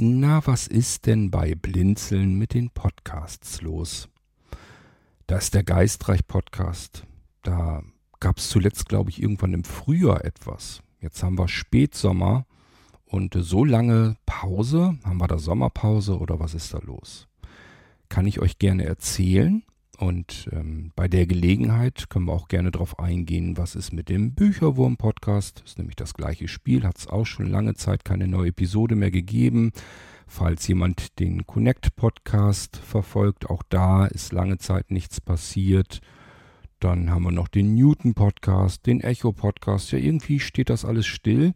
Na, was ist denn bei Blinzeln mit den Podcasts los? Da ist der Geistreich-Podcast. Da gab es zuletzt, glaube ich, irgendwann im Frühjahr etwas. Jetzt haben wir Spätsommer und so lange Pause. Haben wir da Sommerpause oder was ist da los? Kann ich euch gerne erzählen. Und ähm, bei der Gelegenheit können wir auch gerne darauf eingehen, was ist mit dem Bücherwurm-Podcast. Ist nämlich das gleiche Spiel, hat es auch schon lange Zeit keine neue Episode mehr gegeben. Falls jemand den Connect-Podcast verfolgt, auch da ist lange Zeit nichts passiert. Dann haben wir noch den Newton-Podcast, den Echo-Podcast. Ja, irgendwie steht das alles still.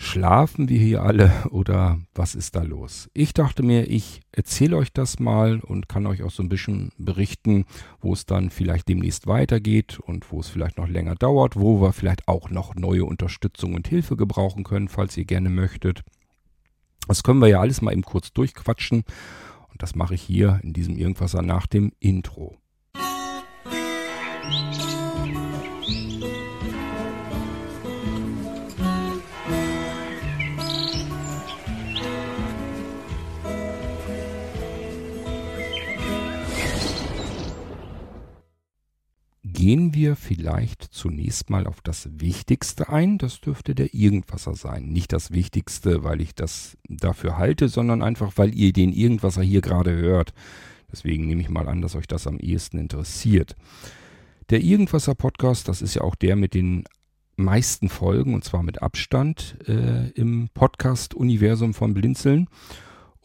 Schlafen wir hier alle oder was ist da los? Ich dachte mir, ich erzähle euch das mal und kann euch auch so ein bisschen berichten, wo es dann vielleicht demnächst weitergeht und wo es vielleicht noch länger dauert, wo wir vielleicht auch noch neue Unterstützung und Hilfe gebrauchen können, falls ihr gerne möchtet. Das können wir ja alles mal eben kurz durchquatschen und das mache ich hier in diesem Irgendwasser nach dem Intro. Musik gehen wir vielleicht zunächst mal auf das Wichtigste ein. Das dürfte der Irgendwasser sein. Nicht das Wichtigste, weil ich das dafür halte, sondern einfach, weil ihr den Irgendwasser hier gerade hört. Deswegen nehme ich mal an, dass euch das am ehesten interessiert. Der Irgendwasser Podcast, das ist ja auch der mit den meisten Folgen und zwar mit Abstand äh, im Podcast-Universum von Blinzeln.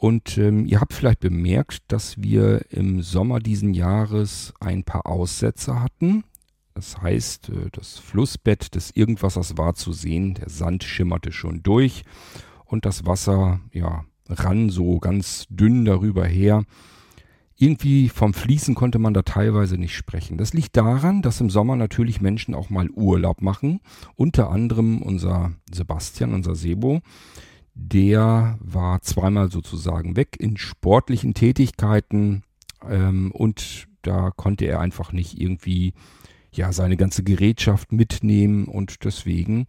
Und ähm, ihr habt vielleicht bemerkt, dass wir im Sommer diesen Jahres ein paar Aussätze hatten. Das heißt, äh, das Flussbett des Irgendwassers war zu sehen, der Sand schimmerte schon durch und das Wasser, ja, rann so ganz dünn darüber her. Irgendwie vom Fließen konnte man da teilweise nicht sprechen. Das liegt daran, dass im Sommer natürlich Menschen auch mal Urlaub machen. Unter anderem unser Sebastian, unser Sebo. Der war zweimal sozusagen weg in sportlichen Tätigkeiten ähm, und da konnte er einfach nicht irgendwie ja seine ganze Gerätschaft mitnehmen und deswegen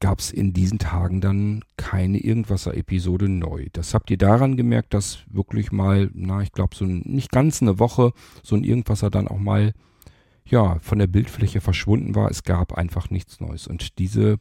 gab es in diesen Tagen dann keine Irgendwasser-Episode neu. Das habt ihr daran gemerkt, dass wirklich mal, na, ich glaube, so ein, nicht ganz eine Woche so ein Irgendwasser dann auch mal ja, von der Bildfläche verschwunden war. Es gab einfach nichts Neues. Und diese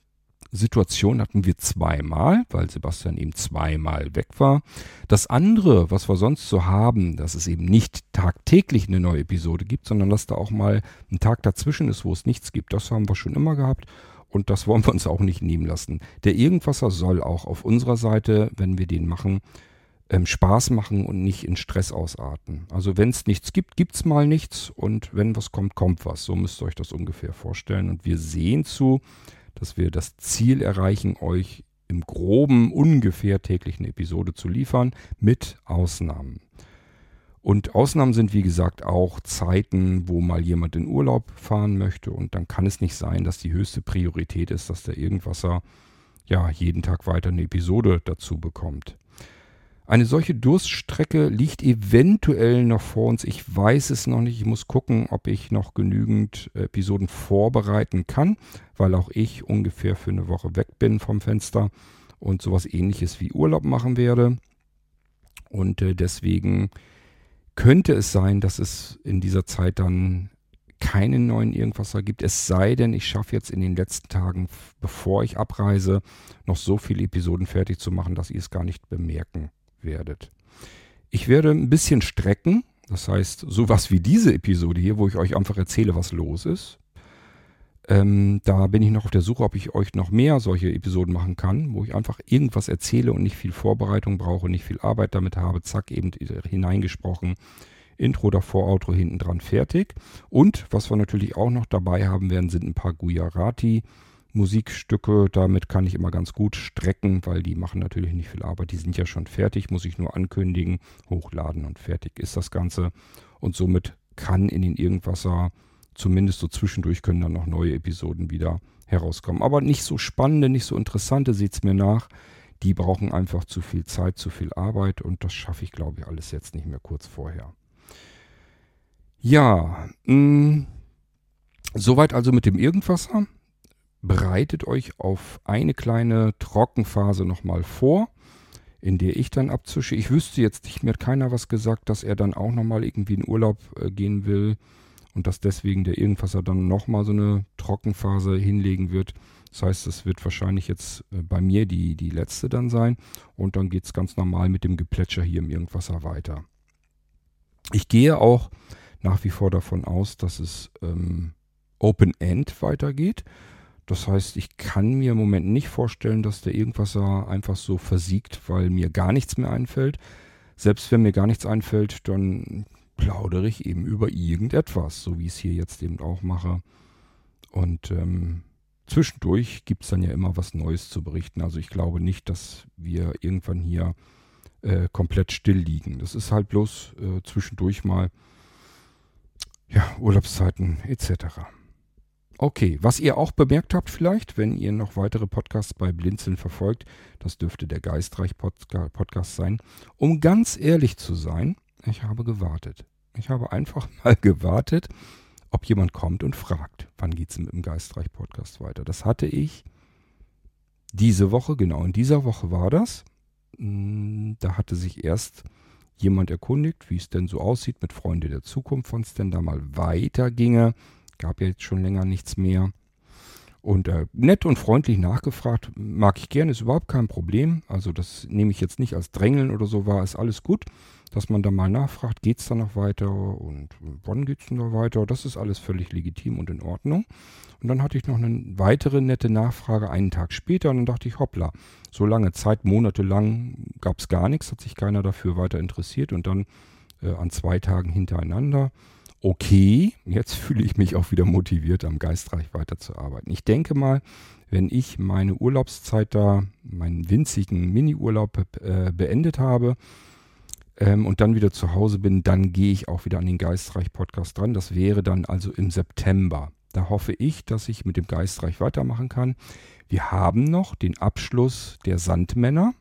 Situation hatten wir zweimal, weil Sebastian eben zweimal weg war. Das andere, was wir sonst so haben, dass es eben nicht tagtäglich eine neue Episode gibt, sondern dass da auch mal ein Tag dazwischen ist, wo es nichts gibt, das haben wir schon immer gehabt. Und das wollen wir uns auch nicht nehmen lassen. Der Irgendwasser soll auch auf unserer Seite, wenn wir den machen, ähm, Spaß machen und nicht in Stress ausarten. Also wenn es nichts gibt, gibt es mal nichts und wenn was kommt, kommt was. So müsst ihr euch das ungefähr vorstellen. Und wir sehen zu, dass wir das Ziel erreichen, euch im groben ungefähr täglich eine Episode zu liefern, mit Ausnahmen. Und Ausnahmen sind, wie gesagt, auch Zeiten, wo mal jemand in Urlaub fahren möchte. Und dann kann es nicht sein, dass die höchste Priorität ist, dass der Irgendwasser ja jeden Tag weiter eine Episode dazu bekommt. Eine solche Durststrecke liegt eventuell noch vor uns. Ich weiß es noch nicht. Ich muss gucken, ob ich noch genügend Episoden vorbereiten kann, weil auch ich ungefähr für eine Woche weg bin vom Fenster und sowas ähnliches wie Urlaub machen werde. Und äh, deswegen könnte es sein, dass es in dieser Zeit dann keinen neuen Irgendwasser gibt. Es sei denn, ich schaffe jetzt in den letzten Tagen, bevor ich abreise, noch so viele Episoden fertig zu machen, dass ihr es gar nicht bemerken werdet. Ich werde ein bisschen strecken, das heißt sowas wie diese Episode hier, wo ich euch einfach erzähle, was los ist. Ähm, da bin ich noch auf der Suche, ob ich euch noch mehr solche Episoden machen kann, wo ich einfach irgendwas erzähle und nicht viel Vorbereitung brauche, nicht viel Arbeit damit habe. Zack, eben hineingesprochen. Intro davor, Outro hinten dran, fertig. Und was wir natürlich auch noch dabei haben werden, sind ein paar Gujarati Musikstücke, damit kann ich immer ganz gut strecken, weil die machen natürlich nicht viel Arbeit. Die sind ja schon fertig, muss ich nur ankündigen, hochladen und fertig ist das Ganze. Und somit kann in den Irgendwasser, zumindest so zwischendurch, können dann noch neue Episoden wieder herauskommen. Aber nicht so spannende, nicht so interessante, seht es mir nach. Die brauchen einfach zu viel Zeit, zu viel Arbeit und das schaffe ich, glaube ich, alles jetzt nicht mehr kurz vorher. Ja, mh, mm, soweit also mit dem Irgendwasser bereitet euch auf eine kleine Trockenphase nochmal vor. in der ich dann abzusche. Ich wüsste jetzt nicht, mir hat keiner was gesagt, dass er dann auch nochmal irgendwie in Urlaub äh, gehen will und dass deswegen der Irgendwasser dann nochmal so eine Trockenphase hinlegen wird. Das heißt, es wird wahrscheinlich jetzt äh, bei mir die, die letzte dann sein und dann geht es ganz normal mit dem Geplätscher hier im Irgendwasser weiter. Ich gehe auch nach wie vor davon aus, dass es ähm, Open End weitergeht. Das heißt, ich kann mir im Moment nicht vorstellen, dass der Irgendwasser einfach so versiegt, weil mir gar nichts mehr einfällt. Selbst wenn mir gar nichts einfällt, dann plaudere ich eben über irgendetwas, so wie ich es hier jetzt eben auch mache. Und ähm, zwischendurch gibt es dann ja immer was Neues zu berichten. Also ich glaube nicht, dass wir irgendwann hier äh, komplett still liegen. Das ist halt bloß äh, zwischendurch mal ja, Urlaubszeiten etc. Okay, was ihr auch bemerkt habt vielleicht, wenn ihr noch weitere Podcasts bei Blinzeln verfolgt, das dürfte der Geistreich Podcast sein. Um ganz ehrlich zu sein, ich habe gewartet. Ich habe einfach mal gewartet, ob jemand kommt und fragt, wann geht es mit dem Geistreich Podcast weiter. Das hatte ich diese Woche, genau in dieser Woche war das. Hm, da hatte sich erst jemand erkundigt, wie es denn so aussieht mit Freunde der Zukunft, wann es denn da mal weiterginge. Gab ja jetzt schon länger nichts mehr. Und äh, nett und freundlich nachgefragt, mag ich gerne, ist überhaupt kein Problem. Also das nehme ich jetzt nicht als Drängeln oder so wahr, ist alles gut dass man da mal nachfragt, geht es da noch weiter und wann geht es noch weiter. Das ist alles völlig legitim und in Ordnung. Und dann hatte ich noch eine weitere nette Nachfrage einen Tag später und dann dachte ich, hoppla, so lange Zeit, monatelang gab es gar nichts, hat sich keiner dafür weiter interessiert und dann äh, an zwei Tagen hintereinander. Okay, jetzt fühle ich mich auch wieder motiviert, am Geistreich weiterzuarbeiten. Ich denke mal, wenn ich meine Urlaubszeit da, meinen winzigen Mini-Urlaub äh, beendet habe, ähm, und dann wieder zu Hause bin, dann gehe ich auch wieder an den Geistreich-Podcast dran. Das wäre dann also im September. Da hoffe ich, dass ich mit dem Geistreich weitermachen kann. Wir haben noch den Abschluss der Sandmänner.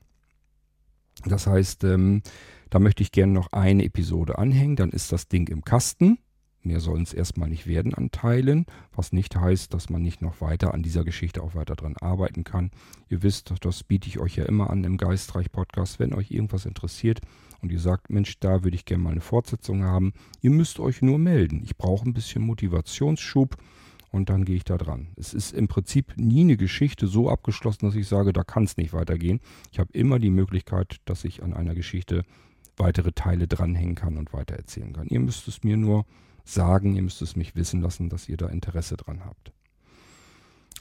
Das heißt, ähm, da möchte ich gerne noch eine Episode anhängen. Dann ist das Ding im Kasten. Mehr sollen es erstmal nicht werden an Teilen, was nicht heißt, dass man nicht noch weiter an dieser Geschichte auch weiter dran arbeiten kann. Ihr wisst, das biete ich euch ja immer an im Geistreich Podcast. Wenn euch irgendwas interessiert, und ihr sagt, Mensch, da würde ich gerne mal eine Fortsetzung haben, ihr müsst euch nur melden. Ich brauche ein bisschen Motivationsschub und dann gehe ich da dran. Es ist im Prinzip nie eine Geschichte so abgeschlossen, dass ich sage, da kann es nicht weitergehen. Ich habe immer die Möglichkeit, dass ich an einer Geschichte weitere Teile dranhängen kann und weitererzählen kann. Ihr müsst es mir nur sagen, ihr müsst es mich wissen lassen, dass ihr da Interesse dran habt.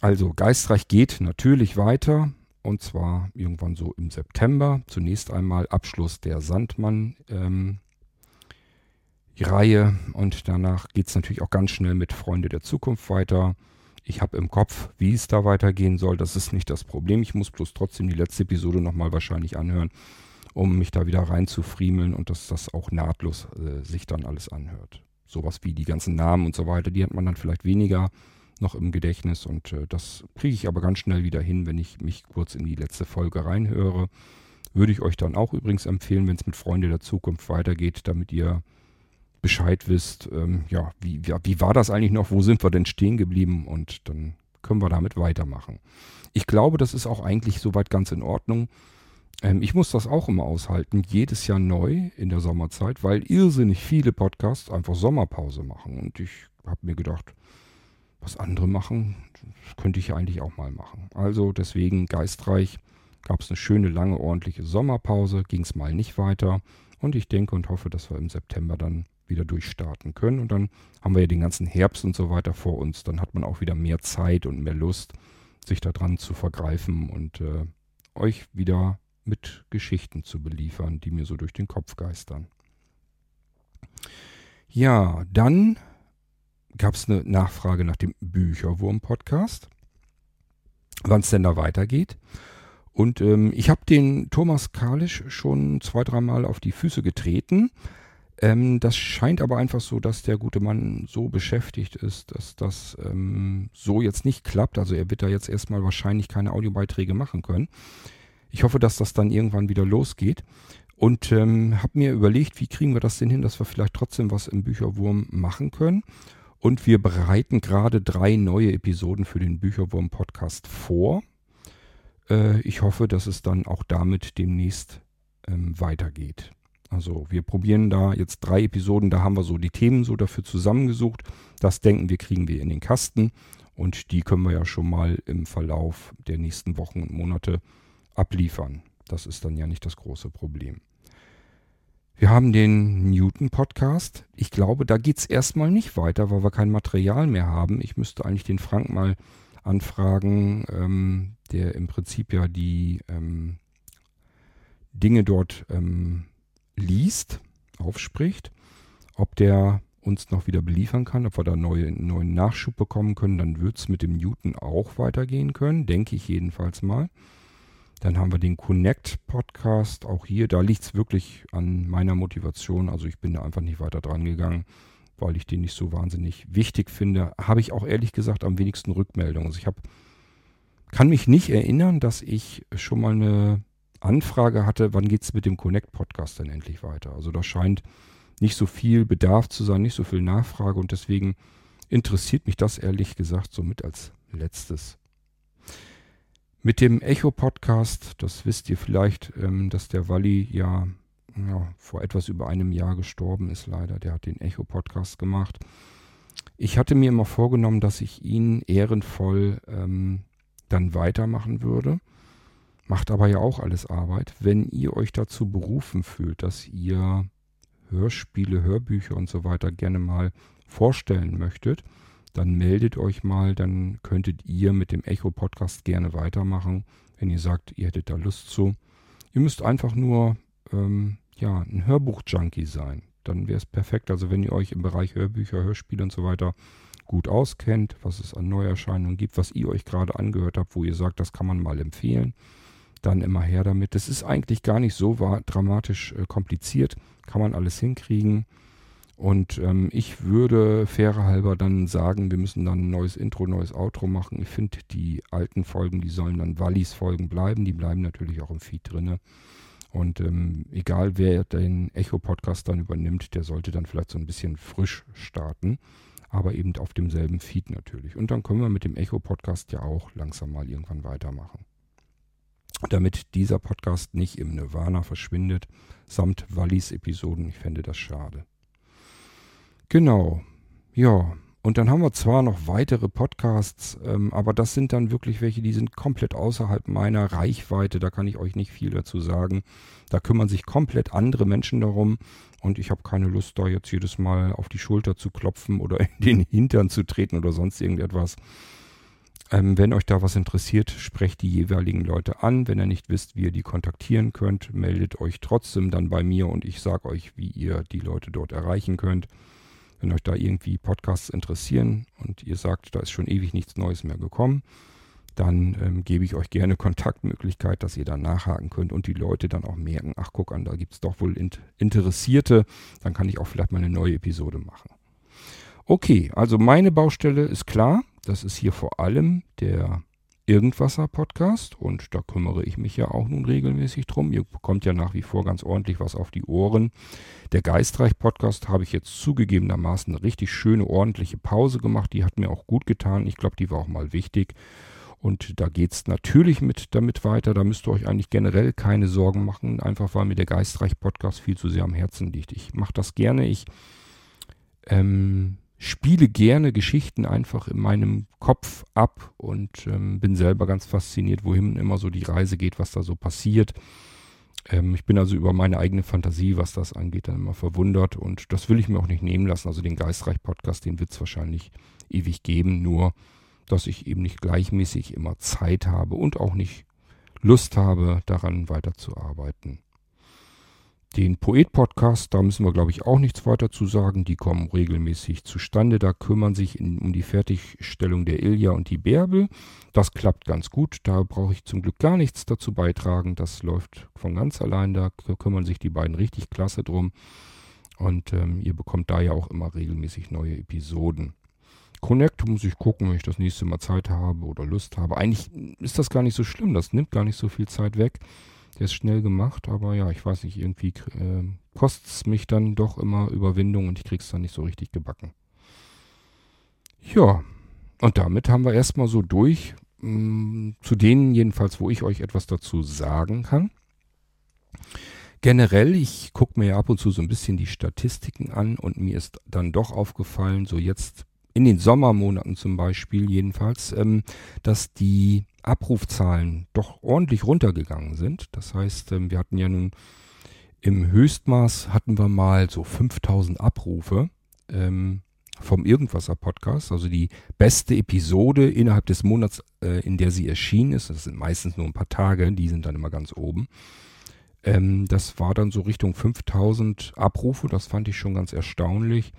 Also Geistreich geht natürlich weiter. Und zwar irgendwann so im September. Zunächst einmal Abschluss der Sandmann. Ähm, Reihe und danach geht es natürlich auch ganz schnell mit Freunde der Zukunft weiter. Ich habe im Kopf, wie es da weitergehen soll. Das ist nicht das Problem. Ich muss bloß trotzdem die letzte Episode nochmal wahrscheinlich anhören, um mich da wieder reinzufriemeln und dass das auch nahtlos äh, sich dann alles anhört. Sowas wie die ganzen Namen und so weiter, die hat man dann vielleicht weniger noch im Gedächtnis und äh, das kriege ich aber ganz schnell wieder hin, wenn ich mich kurz in die letzte Folge reinhöre. Würde ich euch dann auch übrigens empfehlen, wenn es mit Freunde der Zukunft weitergeht, damit ihr Bescheid wisst, ähm, ja, wie, wie, wie war das eigentlich noch, wo sind wir denn stehen geblieben und dann können wir damit weitermachen. Ich glaube, das ist auch eigentlich soweit ganz in Ordnung. Ähm, ich muss das auch immer aushalten, jedes Jahr neu in der Sommerzeit, weil irrsinnig viele Podcasts einfach Sommerpause machen. Und ich habe mir gedacht, was andere machen, könnte ich ja eigentlich auch mal machen. Also deswegen geistreich gab es eine schöne, lange, ordentliche Sommerpause, ging es mal nicht weiter. Und ich denke und hoffe, dass wir im September dann wieder durchstarten können. Und dann haben wir ja den ganzen Herbst und so weiter vor uns. Dann hat man auch wieder mehr Zeit und mehr Lust, sich daran zu vergreifen und äh, euch wieder mit Geschichten zu beliefern, die mir so durch den Kopf geistern. Ja, dann gab es eine Nachfrage nach dem Bücherwurm-Podcast, wann es denn da weitergeht. Und ähm, ich habe den Thomas Kalisch schon zwei, dreimal auf die Füße getreten. Ähm, das scheint aber einfach so, dass der gute Mann so beschäftigt ist, dass das ähm, so jetzt nicht klappt. Also er wird da jetzt erstmal wahrscheinlich keine Audiobeiträge machen können. Ich hoffe, dass das dann irgendwann wieder losgeht. Und ähm, habe mir überlegt, wie kriegen wir das denn hin, dass wir vielleicht trotzdem was im Bücherwurm machen können. Und wir bereiten gerade drei neue Episoden für den Bücherwurm Podcast vor. Äh, ich hoffe, dass es dann auch damit demnächst ähm, weitergeht. Also wir probieren da jetzt drei Episoden, da haben wir so die Themen so dafür zusammengesucht. Das denken wir, kriegen wir in den Kasten und die können wir ja schon mal im Verlauf der nächsten Wochen und Monate abliefern. Das ist dann ja nicht das große Problem. Wir haben den Newton-Podcast. Ich glaube, da geht es erstmal nicht weiter, weil wir kein Material mehr haben. Ich müsste eigentlich den Frank mal anfragen, ähm, der im Prinzip ja die ähm, Dinge dort ähm, liest, aufspricht, ob der uns noch wieder beliefern kann, ob wir da neue, neuen Nachschub bekommen können, dann wird es mit dem Newton auch weitergehen können, denke ich jedenfalls mal. Dann haben wir den Connect Podcast. Auch hier, da liegt es wirklich an meiner Motivation. Also ich bin da einfach nicht weiter dran gegangen, weil ich den nicht so wahnsinnig wichtig finde. Habe ich auch ehrlich gesagt am wenigsten Rückmeldungen. Also ich habe, kann mich nicht erinnern, dass ich schon mal eine Anfrage hatte, wann geht es mit dem Connect Podcast denn endlich weiter. Also da scheint nicht so viel Bedarf zu sein, nicht so viel Nachfrage und deswegen interessiert mich das ehrlich gesagt somit als letztes. Mit dem Echo-Podcast, das wisst ihr vielleicht, ähm, dass der Walli ja, ja, vor etwas über einem Jahr gestorben ist, leider. Der hat den Echo-Podcast gemacht. Ich hatte mir immer vorgenommen, dass ich ihn ehrenvoll ähm, dann weitermachen würde. Macht aber ja auch alles Arbeit. Wenn ihr euch dazu berufen fühlt, dass ihr Hörspiele, Hörbücher und so weiter gerne mal vorstellen möchtet, dann meldet euch mal, dann könntet ihr mit dem Echo-Podcast gerne weitermachen, wenn ihr sagt, ihr hättet da Lust zu. Ihr müsst einfach nur ähm, ja, ein Hörbuch-Junkie sein. Dann wäre es perfekt. Also wenn ihr euch im Bereich Hörbücher, Hörspiele und so weiter gut auskennt, was es an Neuerscheinungen gibt, was ihr euch gerade angehört habt, wo ihr sagt, das kann man mal empfehlen, dann immer her damit. Das ist eigentlich gar nicht so dramatisch äh, kompliziert, kann man alles hinkriegen. Und ähm, ich würde fairer halber dann sagen, wir müssen dann ein neues Intro, neues Outro machen. Ich finde, die alten Folgen, die sollen dann Wallis Folgen bleiben. Die bleiben natürlich auch im Feed drinne. Und ähm, egal wer den Echo-Podcast dann übernimmt, der sollte dann vielleicht so ein bisschen frisch starten. Aber eben auf demselben Feed natürlich. Und dann können wir mit dem Echo-Podcast ja auch langsam mal irgendwann weitermachen. Damit dieser Podcast nicht im Nirvana verschwindet, samt Wallis Episoden. Ich fände das schade. Genau. Ja. Und dann haben wir zwar noch weitere Podcasts, ähm, aber das sind dann wirklich welche, die sind komplett außerhalb meiner Reichweite. Da kann ich euch nicht viel dazu sagen. Da kümmern sich komplett andere Menschen darum. Und ich habe keine Lust, da jetzt jedes Mal auf die Schulter zu klopfen oder in den Hintern zu treten oder sonst irgendetwas. Ähm, wenn euch da was interessiert, sprecht die jeweiligen Leute an. Wenn ihr nicht wisst, wie ihr die kontaktieren könnt, meldet euch trotzdem dann bei mir und ich sage euch, wie ihr die Leute dort erreichen könnt. Wenn euch da irgendwie Podcasts interessieren und ihr sagt, da ist schon ewig nichts Neues mehr gekommen, dann ähm, gebe ich euch gerne Kontaktmöglichkeit, dass ihr da nachhaken könnt und die Leute dann auch merken, ach guck an, da gibt es doch wohl Interessierte, dann kann ich auch vielleicht mal eine neue Episode machen. Okay, also meine Baustelle ist klar, das ist hier vor allem der Irgendwasser-Podcast und da kümmere ich mich ja auch nun regelmäßig drum. Ihr bekommt ja nach wie vor ganz ordentlich was auf die Ohren. Der Geistreich-Podcast habe ich jetzt zugegebenermaßen eine richtig schöne, ordentliche Pause gemacht. Die hat mir auch gut getan. Ich glaube, die war auch mal wichtig. Und da geht es natürlich mit damit weiter. Da müsst ihr euch eigentlich generell keine Sorgen machen, einfach weil mir der Geistreich-Podcast viel zu sehr am Herzen liegt. Ich mache das gerne. Ich ähm, spiele gerne Geschichten einfach in meinem Kopf ab und ähm, bin selber ganz fasziniert, wohin immer so die Reise geht, was da so passiert. Ähm, ich bin also über meine eigene Fantasie, was das angeht, dann immer verwundert und das will ich mir auch nicht nehmen lassen. Also den Geistreich-Podcast, den wird es wahrscheinlich ewig geben, nur dass ich eben nicht gleichmäßig immer Zeit habe und auch nicht Lust habe, daran weiterzuarbeiten. Den Poet-Podcast, da müssen wir, glaube ich, auch nichts weiter zu sagen. Die kommen regelmäßig zustande. Da kümmern sich in, um die Fertigstellung der Ilja und die Bärbel. Das klappt ganz gut. Da brauche ich zum Glück gar nichts dazu beitragen. Das läuft von ganz allein. Da kümmern sich die beiden richtig klasse drum. Und ähm, ihr bekommt da ja auch immer regelmäßig neue Episoden. Connect muss ich gucken, wenn ich das nächste Mal Zeit habe oder Lust habe. Eigentlich ist das gar nicht so schlimm. Das nimmt gar nicht so viel Zeit weg. Der ist schnell gemacht, aber ja, ich weiß nicht, irgendwie äh, kostet es mich dann doch immer Überwindung und ich krieg's dann nicht so richtig gebacken. Ja, und damit haben wir erstmal so durch, mm, zu denen jedenfalls, wo ich euch etwas dazu sagen kann. Generell, ich gucke mir ja ab und zu so ein bisschen die Statistiken an und mir ist dann doch aufgefallen, so jetzt in den Sommermonaten zum Beispiel jedenfalls, ähm, dass die Abrufzahlen doch ordentlich runtergegangen sind. Das heißt, ähm, wir hatten ja nun im Höchstmaß hatten wir mal so 5000 Abrufe ähm, vom Irgendwasser Podcast, also die beste Episode innerhalb des Monats, äh, in der sie erschienen ist. Das sind meistens nur ein paar Tage, die sind dann immer ganz oben. Ähm, das war dann so Richtung 5000 Abrufe, das fand ich schon ganz erstaunlich.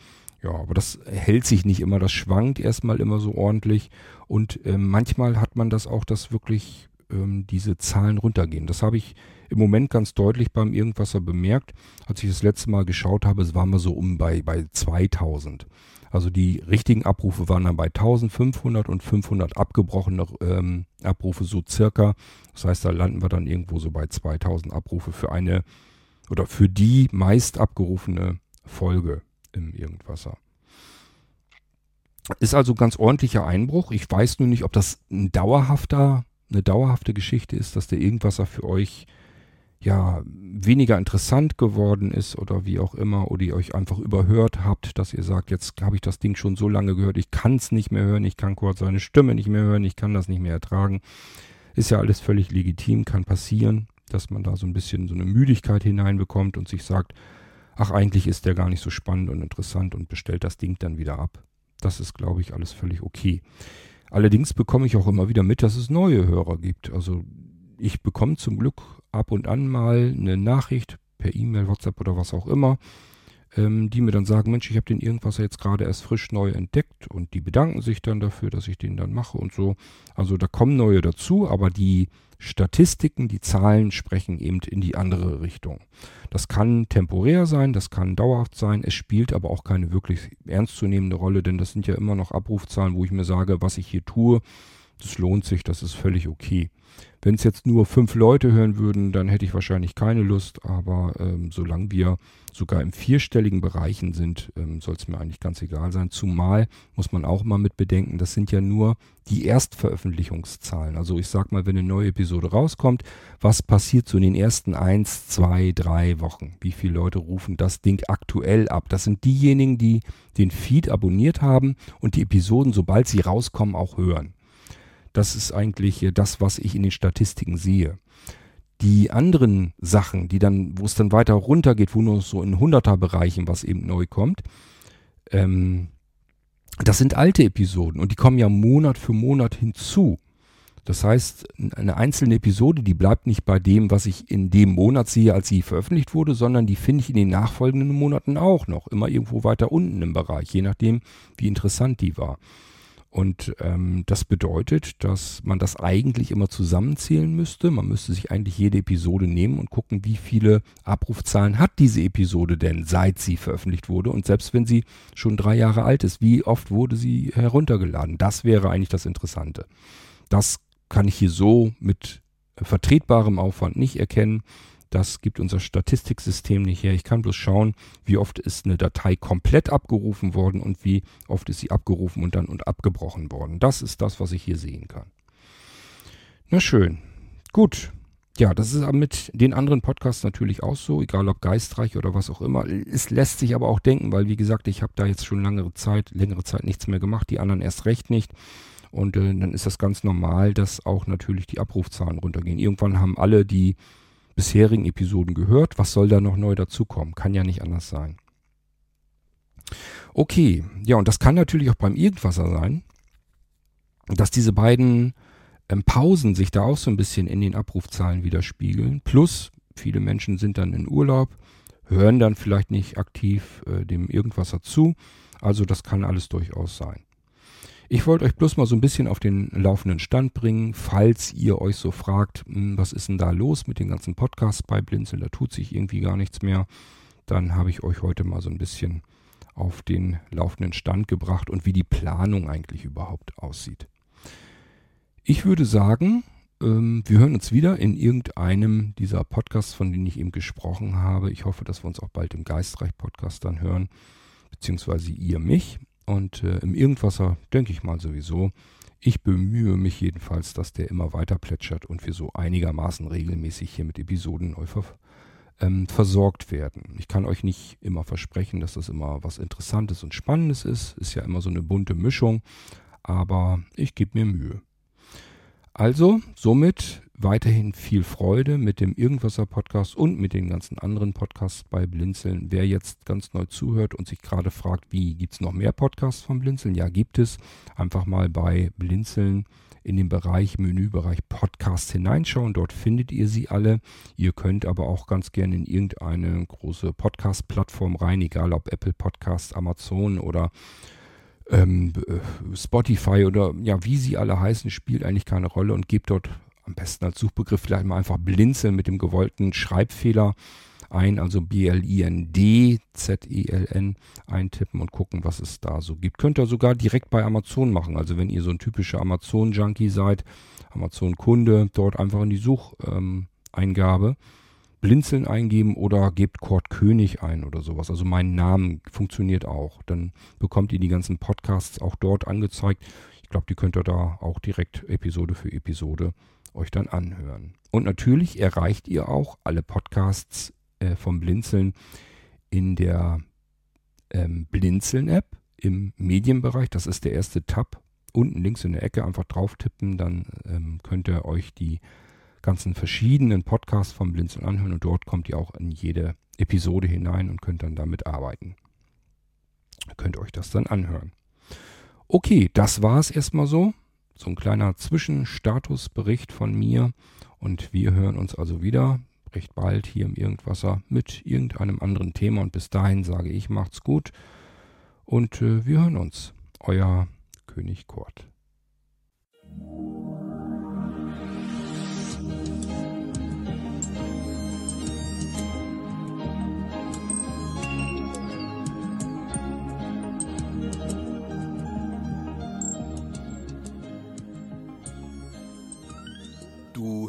Ja, aber das hält sich nicht immer, das schwankt erstmal immer so ordentlich und ähm, manchmal hat man das auch, dass wirklich ähm, diese Zahlen runtergehen. Das habe ich im Moment ganz deutlich beim Irgendwasser bemerkt. Als ich das letzte Mal geschaut habe, es waren wir so um bei, bei 2000. Also die richtigen Abrufe waren dann bei 1500 und 500 abgebrochene ähm, Abrufe so circa. Das heißt, da landen wir dann irgendwo so bei 2000 Abrufe für eine oder für die meist abgerufene Folge im Irgendwasser. Ist also ganz ordentlicher Einbruch. Ich weiß nur nicht, ob das ein dauerhafter, eine dauerhafte Geschichte ist, dass der Irgendwasser für euch ja weniger interessant geworden ist oder wie auch immer oder ihr euch einfach überhört habt, dass ihr sagt, jetzt habe ich das Ding schon so lange gehört, ich kann es nicht mehr hören, ich kann kurz seine Stimme nicht mehr hören, ich kann das nicht mehr ertragen. Ist ja alles völlig legitim, kann passieren, dass man da so ein bisschen so eine Müdigkeit hineinbekommt und sich sagt, ach eigentlich ist der gar nicht so spannend und interessant und bestellt das Ding dann wieder ab. Das ist, glaube ich, alles völlig okay. Allerdings bekomme ich auch immer wieder mit, dass es neue Hörer gibt. Also ich bekomme zum Glück ab und an mal eine Nachricht per E-Mail, WhatsApp oder was auch immer, ähm, die mir dann sagen, Mensch, ich habe den irgendwas jetzt gerade erst frisch neu entdeckt und die bedanken sich dann dafür, dass ich den dann mache und so. Also da kommen neue dazu, aber die Statistiken, die Zahlen sprechen eben in die andere Richtung. Das kann temporär sein, das kann dauerhaft sein, es spielt aber auch keine wirklich ernstzunehmende Rolle, denn das sind ja immer noch Abrufzahlen, wo ich mir sage, was ich hier tue, das lohnt sich, das ist völlig okay. Wenn es jetzt nur fünf Leute hören würden, dann hätte ich wahrscheinlich keine Lust, aber ähm, solange wir sogar im vierstelligen Bereichen sind, ähm, soll es mir eigentlich ganz egal sein. Zumal muss man auch mal mit bedenken, das sind ja nur die Erstveröffentlichungszahlen. Also ich sag mal, wenn eine neue Episode rauskommt, was passiert so in den ersten eins, zwei, drei Wochen? Wie viele Leute rufen das Ding aktuell ab? Das sind diejenigen, die den Feed abonniert haben und die Episoden, sobald sie rauskommen, auch hören. Das ist eigentlich das, was ich in den Statistiken sehe. Die anderen Sachen, die dann, wo es dann weiter runtergeht, wo nur so in 100er Bereichen was eben neu kommt, ähm, das sind alte Episoden und die kommen ja Monat für Monat hinzu. Das heißt, eine einzelne Episode, die bleibt nicht bei dem, was ich in dem Monat sehe, als sie veröffentlicht wurde, sondern die finde ich in den nachfolgenden Monaten auch noch, immer irgendwo weiter unten im Bereich, je nachdem, wie interessant die war. Und ähm, das bedeutet, dass man das eigentlich immer zusammenzählen müsste. Man müsste sich eigentlich jede Episode nehmen und gucken, wie viele Abrufzahlen hat diese Episode denn, seit sie veröffentlicht wurde. Und selbst wenn sie schon drei Jahre alt ist, wie oft wurde sie heruntergeladen? Das wäre eigentlich das Interessante. Das kann ich hier so mit vertretbarem Aufwand nicht erkennen. Das gibt unser Statistiksystem nicht her. Ich kann bloß schauen, wie oft ist eine Datei komplett abgerufen worden und wie oft ist sie abgerufen und dann und abgebrochen worden. Das ist das, was ich hier sehen kann. Na schön. Gut. Ja, das ist mit den anderen Podcasts natürlich auch so, egal ob geistreich oder was auch immer. Es lässt sich aber auch denken, weil wie gesagt, ich habe da jetzt schon längere Zeit, längere Zeit nichts mehr gemacht, die anderen erst recht nicht. Und äh, dann ist das ganz normal, dass auch natürlich die Abrufzahlen runtergehen. Irgendwann haben alle, die bisherigen Episoden gehört. Was soll da noch neu dazukommen? Kann ja nicht anders sein. Okay, ja, und das kann natürlich auch beim Irgendwasser sein, dass diese beiden ähm, Pausen sich da auch so ein bisschen in den Abrufzahlen widerspiegeln. Plus, viele Menschen sind dann in Urlaub, hören dann vielleicht nicht aktiv äh, dem Irgendwasser zu. Also das kann alles durchaus sein. Ich wollte euch bloß mal so ein bisschen auf den laufenden Stand bringen, falls ihr euch so fragt, hm, was ist denn da los mit den ganzen Podcasts bei Blinzeln, da tut sich irgendwie gar nichts mehr. Dann habe ich euch heute mal so ein bisschen auf den laufenden Stand gebracht und wie die Planung eigentlich überhaupt aussieht. Ich würde sagen, ähm, wir hören uns wieder in irgendeinem dieser Podcasts, von denen ich eben gesprochen habe. Ich hoffe, dass wir uns auch bald im Geistreich-Podcast dann hören, beziehungsweise ihr mich. Und äh, im Irgendwasser denke ich mal sowieso. Ich bemühe mich jedenfalls, dass der immer weiter plätschert und wir so einigermaßen regelmäßig hier mit Episoden neu ver ähm, versorgt werden. Ich kann euch nicht immer versprechen, dass das immer was Interessantes und Spannendes ist. Ist ja immer so eine bunte Mischung, aber ich gebe mir Mühe. Also, somit weiterhin viel Freude mit dem Irgendwasser Podcast und mit den ganzen anderen Podcasts bei Blinzeln. Wer jetzt ganz neu zuhört und sich gerade fragt, wie gibt es noch mehr Podcasts von Blinzeln? Ja, gibt es. Einfach mal bei Blinzeln in den Bereich, Menübereich Podcast hineinschauen. Dort findet ihr sie alle. Ihr könnt aber auch ganz gerne in irgendeine große Podcast-Plattform rein, egal ob Apple Podcast, Amazon oder ähm, äh, Spotify oder ja, wie sie alle heißen, spielt eigentlich keine Rolle und gebt dort am besten als Suchbegriff vielleicht mal einfach blinzeln mit dem gewollten Schreibfehler ein, also B-L-I-N-D-Z-E-L-N eintippen und gucken, was es da so gibt. Könnt ihr sogar direkt bei Amazon machen. Also wenn ihr so ein typischer Amazon-Junkie seid, Amazon-Kunde, dort einfach in die Sucheingabe ähm, Blinzeln eingeben oder gebt Kurt König ein oder sowas. Also mein Name funktioniert auch. Dann bekommt ihr die ganzen Podcasts auch dort angezeigt. Ich glaube, die könnt ihr da auch direkt Episode für Episode euch dann anhören. Und natürlich erreicht ihr auch alle Podcasts äh, vom Blinzeln in der ähm, Blinzeln-App im Medienbereich. Das ist der erste Tab. Unten links in der Ecke einfach drauf tippen, dann ähm, könnt ihr euch die ganzen verschiedenen Podcasts vom Blinzeln anhören und dort kommt ihr auch in jede Episode hinein und könnt dann damit arbeiten. Könnt euch das dann anhören. Okay, das war es erstmal so. So ein kleiner Zwischenstatusbericht von mir. Und wir hören uns also wieder recht bald hier im Irgendwasser mit irgendeinem anderen Thema. Und bis dahin sage ich, macht's gut. Und äh, wir hören uns. Euer König Kurt.